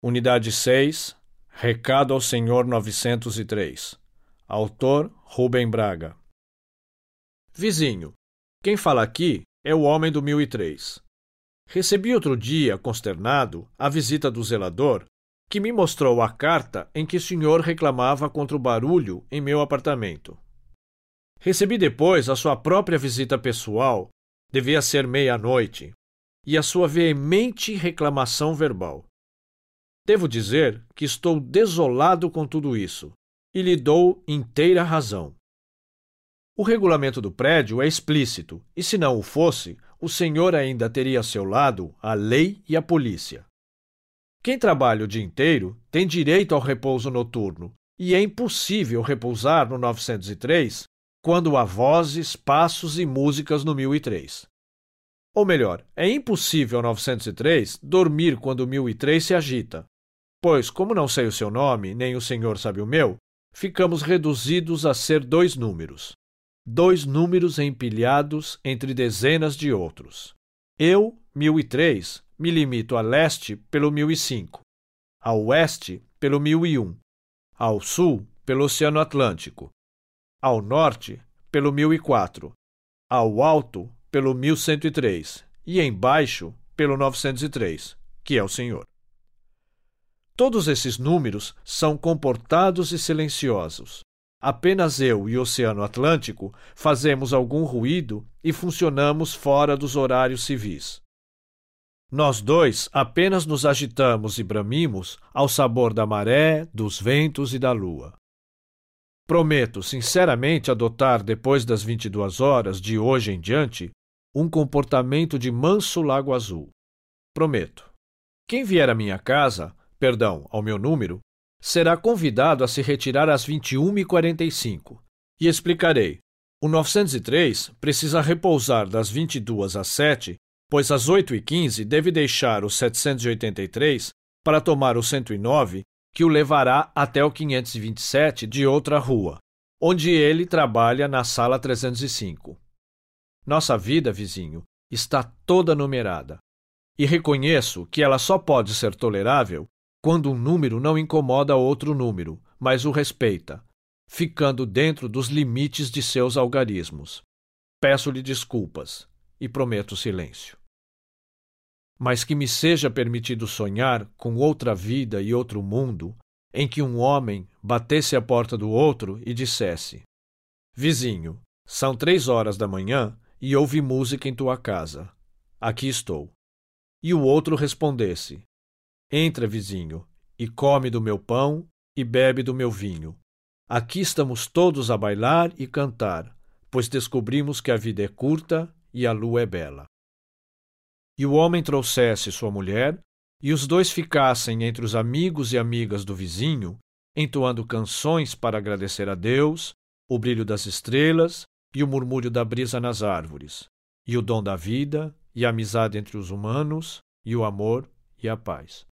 Unidade 6, Recado ao Senhor 903. Autor Rubem Braga. Vizinho, quem fala aqui é o homem do 1003. Recebi outro dia, consternado, a visita do zelador, que me mostrou a carta em que o senhor reclamava contra o barulho em meu apartamento. Recebi depois a sua própria visita pessoal, devia ser meia-noite, e a sua veemente reclamação verbal. Devo dizer que estou desolado com tudo isso e lhe dou inteira razão. O regulamento do prédio é explícito, e se não o fosse, o senhor ainda teria a seu lado a lei e a polícia. Quem trabalha o dia inteiro tem direito ao repouso noturno, e é impossível repousar no 903 quando há vozes, passos e músicas no 1003. Ou melhor, é impossível 903 dormir quando o 1003 se agita, Pois, como não sei o seu nome, nem o senhor sabe o meu, ficamos reduzidos a ser dois números. Dois números empilhados entre dezenas de outros. Eu, 1003, me limito a leste pelo 1005, ao oeste pelo 1001, ao sul pelo Oceano Atlântico, ao norte pelo 1004, ao alto pelo 1103 e embaixo pelo 903, que é o senhor. Todos esses números são comportados e silenciosos. Apenas eu e o Oceano Atlântico fazemos algum ruído e funcionamos fora dos horários civis. Nós dois apenas nos agitamos e bramimos ao sabor da maré, dos ventos e da lua. Prometo sinceramente adotar, depois das 22 horas de hoje em diante, um comportamento de manso lago azul. Prometo. Quem vier à minha casa perdão, ao meu número, será convidado a se retirar às 21h45. E explicarei. O 903 precisa repousar das 22 às 7, pois às 8h15 deve deixar o 783 para tomar o 109, que o levará até o 527 de outra rua, onde ele trabalha na sala 305. Nossa vida, vizinho, está toda numerada. E reconheço que ela só pode ser tolerável quando um número não incomoda outro número, mas o respeita, ficando dentro dos limites de seus algarismos. Peço-lhe desculpas e prometo silêncio. Mas que me seja permitido sonhar com outra vida e outro mundo, em que um homem batesse à porta do outro e dissesse: Vizinho, são três horas da manhã e ouvi música em tua casa. Aqui estou. E o outro respondesse: Entra, vizinho, e come do meu pão e bebe do meu vinho. Aqui estamos todos a bailar e cantar, pois descobrimos que a vida é curta e a lua é bela. E o homem trouxesse sua mulher, e os dois ficassem entre os amigos e amigas do vizinho, entoando canções para agradecer a Deus, o brilho das estrelas e o murmúrio da brisa nas árvores, e o dom da vida, e a amizade entre os humanos, e o amor e a paz.